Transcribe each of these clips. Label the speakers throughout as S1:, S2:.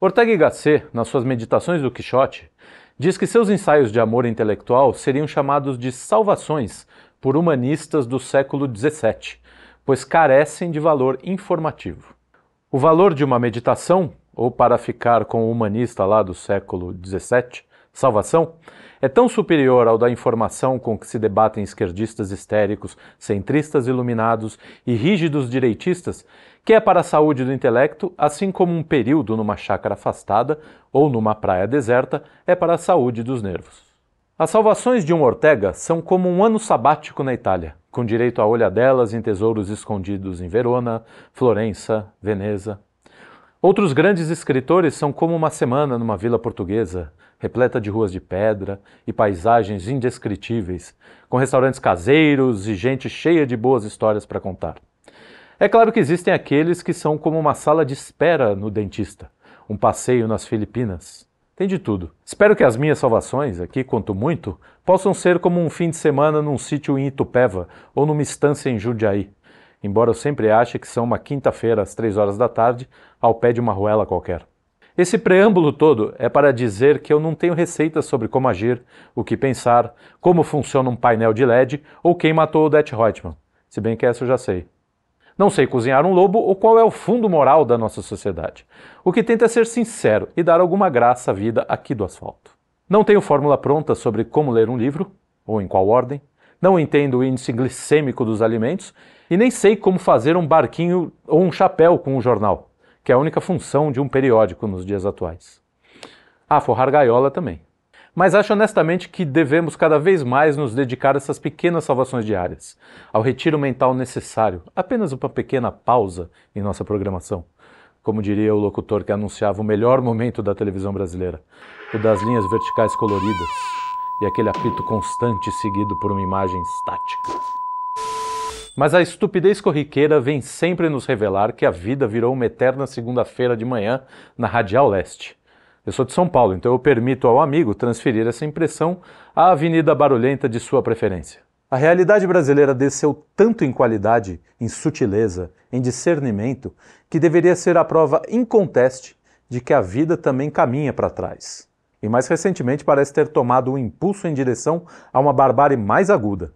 S1: Ortega y Gasset, nas suas Meditações do Quixote, diz que seus ensaios de amor intelectual seriam chamados de salvações por humanistas do século XVII, pois carecem de valor informativo. O valor de uma meditação, ou para ficar com o humanista lá do século XVII, salvação, é tão superior ao da informação com que se debatem esquerdistas histéricos, centristas iluminados e rígidos direitistas, que é para a saúde do intelecto, assim como um período numa chácara afastada ou numa praia deserta é para a saúde dos nervos. As salvações de um Ortega são como um ano sabático na Itália, com direito a olhadelas em tesouros escondidos em Verona, Florença, Veneza. Outros grandes escritores são como uma semana numa vila portuguesa, repleta de ruas de pedra e paisagens indescritíveis, com restaurantes caseiros e gente cheia de boas histórias para contar. É claro que existem aqueles que são como uma sala de espera no dentista, um passeio nas Filipinas. Tem de tudo. Espero que as minhas salvações, aqui quanto muito, possam ser como um fim de semana num sítio em Itupeva ou numa estância em Jundiaí, embora eu sempre ache que são uma quinta-feira às três horas da tarde, ao pé de uma ruela qualquer. Esse preâmbulo todo é para dizer que eu não tenho receitas sobre como agir, o que pensar, como funciona um painel de LED ou quem matou o Det Reutemann, se bem que essa eu já sei. Não sei cozinhar um lobo ou qual é o fundo moral da nossa sociedade. O que tenta é ser sincero e dar alguma graça à vida aqui do asfalto. Não tenho fórmula pronta sobre como ler um livro, ou em qual ordem. Não entendo o índice glicêmico dos alimentos e nem sei como fazer um barquinho ou um chapéu com um jornal que é a única função de um periódico nos dias atuais. Ah, forrar gaiola também. Mas acho honestamente que devemos cada vez mais nos dedicar a essas pequenas salvações diárias, ao retiro mental necessário, apenas uma pequena pausa em nossa programação. Como diria o locutor que anunciava o melhor momento da televisão brasileira, o das linhas verticais coloridas e aquele apito constante seguido por uma imagem estática. Mas a estupidez corriqueira vem sempre nos revelar que a vida virou uma eterna segunda-feira de manhã na Radial Leste. Eu sou de São Paulo, então eu permito ao amigo transferir essa impressão à avenida barulhenta de sua preferência. A realidade brasileira desceu tanto em qualidade, em sutileza, em discernimento, que deveria ser a prova inconteste de que a vida também caminha para trás. E mais recentemente parece ter tomado um impulso em direção a uma barbárie mais aguda.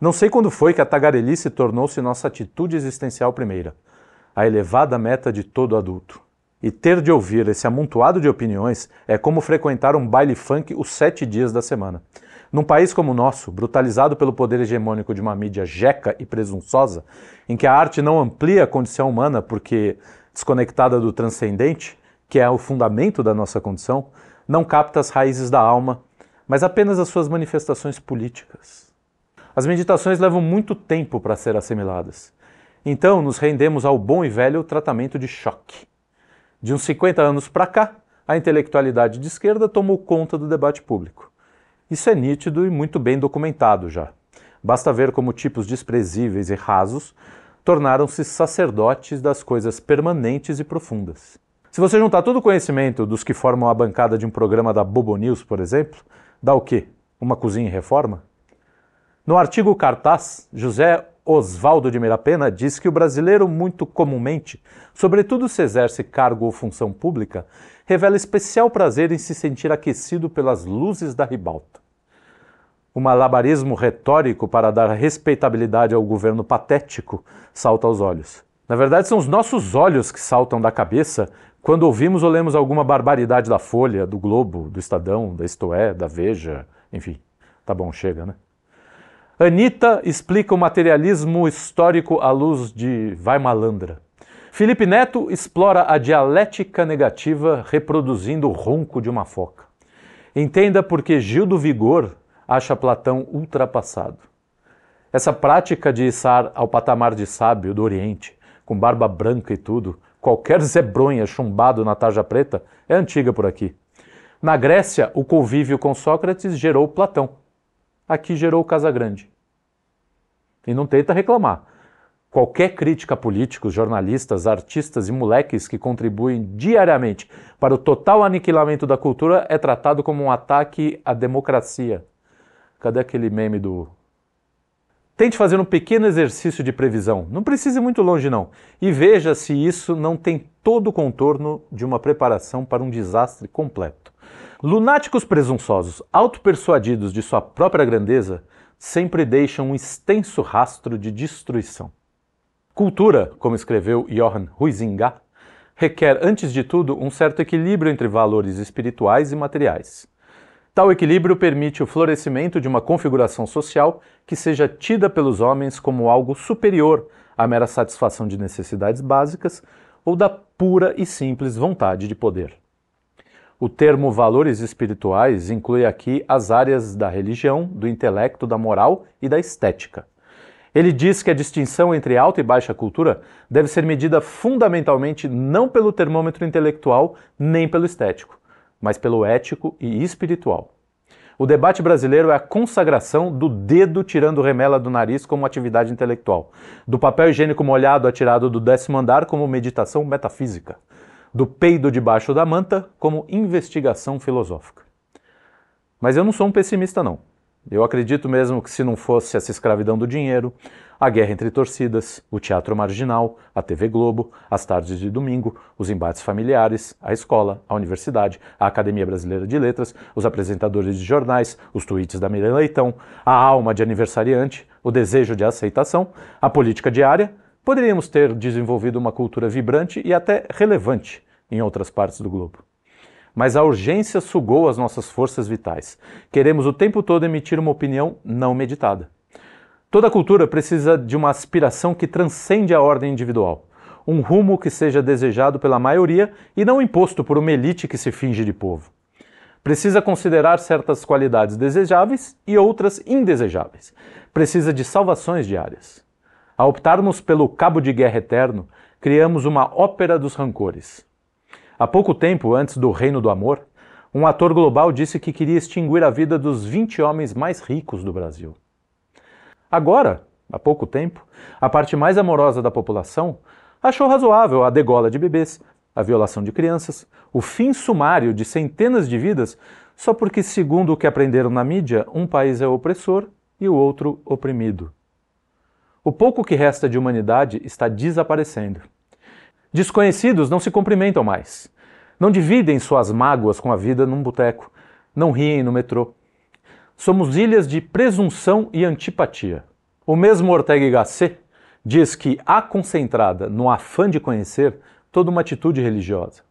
S1: Não sei quando foi que a tagarelice tornou-se nossa atitude existencial primeira, a elevada meta de todo adulto. E ter de ouvir esse amontoado de opiniões é como frequentar um baile funk os sete dias da semana. Num país como o nosso, brutalizado pelo poder hegemônico de uma mídia jeca e presunçosa, em que a arte não amplia a condição humana porque, desconectada do transcendente, que é o fundamento da nossa condição, não capta as raízes da alma, mas apenas as suas manifestações políticas. As meditações levam muito tempo para ser assimiladas. Então, nos rendemos ao bom e velho tratamento de choque. De uns 50 anos para cá, a intelectualidade de esquerda tomou conta do debate público. Isso é nítido e muito bem documentado já. Basta ver como tipos desprezíveis e rasos tornaram-se sacerdotes das coisas permanentes e profundas. Se você juntar todo o conhecimento dos que formam a bancada de um programa da Bobo News, por exemplo, dá o quê? Uma cozinha em reforma? No artigo cartaz, José Osvaldo de Mirapena diz que o brasileiro, muito comumente, sobretudo se exerce cargo ou função pública, revela especial prazer em se sentir aquecido pelas luzes da ribalta. Um malabarismo retórico para dar respeitabilidade ao governo patético salta aos olhos. Na verdade, são os nossos olhos que saltam da cabeça quando ouvimos ou lemos alguma barbaridade da Folha, do Globo, do Estadão, da Istoé, da Veja, enfim. Tá bom, chega, né? Anitta explica o materialismo histórico à luz de Vai Malandra. Felipe Neto explora a dialética negativa reproduzindo o ronco de uma foca. Entenda por que Gil do Vigor acha Platão ultrapassado. Essa prática de içar ao patamar de sábio do Oriente, com barba branca e tudo, qualquer zebronha chumbado na tarja preta, é antiga por aqui. Na Grécia, o convívio com Sócrates gerou Platão aqui gerou Casa Grande. E não tenta reclamar. Qualquer crítica a políticos, jornalistas, artistas e moleques que contribuem diariamente para o total aniquilamento da cultura é tratado como um ataque à democracia. Cadê aquele meme do Tente fazer um pequeno exercício de previsão, não precise ir muito longe não, e veja se isso não tem todo o contorno de uma preparação para um desastre completo. Lunáticos presunçosos, autopersuadidos de sua própria grandeza, sempre deixam um extenso rastro de destruição. Cultura, como escreveu Johann Huizinga, requer, antes de tudo, um certo equilíbrio entre valores espirituais e materiais. Tal equilíbrio permite o florescimento de uma configuração social que seja tida pelos homens como algo superior à mera satisfação de necessidades básicas ou da pura e simples vontade de poder. O termo valores espirituais inclui aqui as áreas da religião, do intelecto, da moral e da estética. Ele diz que a distinção entre alta e baixa cultura deve ser medida fundamentalmente não pelo termômetro intelectual nem pelo estético, mas pelo ético e espiritual. O debate brasileiro é a consagração do dedo tirando remela do nariz como atividade intelectual, do papel higiênico molhado atirado do décimo andar como meditação metafísica, do peido debaixo da manta como investigação filosófica. Mas eu não sou um pessimista, não. Eu acredito mesmo que se não fosse essa escravidão do dinheiro, a guerra entre torcidas, o teatro marginal, a TV Globo, as tardes de domingo, os embates familiares, a escola, a universidade, a Academia Brasileira de Letras, os apresentadores de jornais, os tweets da Miriam Leitão, a alma de aniversariante, o desejo de aceitação, a política diária, poderíamos ter desenvolvido uma cultura vibrante e até relevante em outras partes do globo mas a urgência sugou as nossas forças vitais. Queremos o tempo todo emitir uma opinião não meditada. Toda cultura precisa de uma aspiração que transcende a ordem individual, um rumo que seja desejado pela maioria e não imposto por uma elite que se finge de povo. Precisa considerar certas qualidades desejáveis e outras indesejáveis. Precisa de salvações diárias. Ao optarmos pelo cabo de guerra eterno, criamos uma ópera dos rancores. Há pouco tempo, antes do Reino do Amor, um ator global disse que queria extinguir a vida dos 20 homens mais ricos do Brasil. Agora, há pouco tempo, a parte mais amorosa da população achou razoável a degola de bebês, a violação de crianças, o fim sumário de centenas de vidas só porque, segundo o que aprenderam na mídia, um país é opressor e o outro oprimido. O pouco que resta de humanidade está desaparecendo. Desconhecidos não se cumprimentam mais. Não dividem suas mágoas com a vida num boteco. Não riem no metrô. Somos ilhas de presunção e antipatia. O mesmo Ortega y Gasset diz que há concentrada no afã de conhecer toda uma atitude religiosa.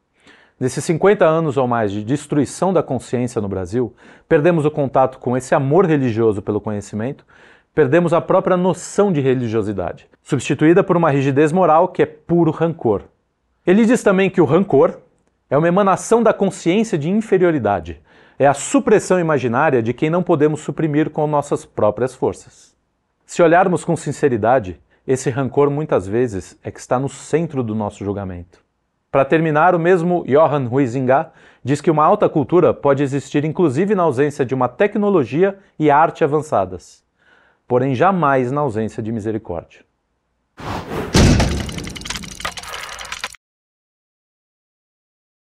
S1: Nesses 50 anos ou mais de destruição da consciência no Brasil, perdemos o contato com esse amor religioso pelo conhecimento, perdemos a própria noção de religiosidade, substituída por uma rigidez moral que é puro rancor. Ele diz também que o rancor é uma emanação da consciência de inferioridade, é a supressão imaginária de quem não podemos suprimir com nossas próprias forças. Se olharmos com sinceridade, esse rancor muitas vezes é que está no centro do nosso julgamento. Para terminar, o mesmo Johann Huizinga diz que uma alta cultura pode existir inclusive na ausência de uma tecnologia e arte avançadas, porém jamais na ausência de misericórdia.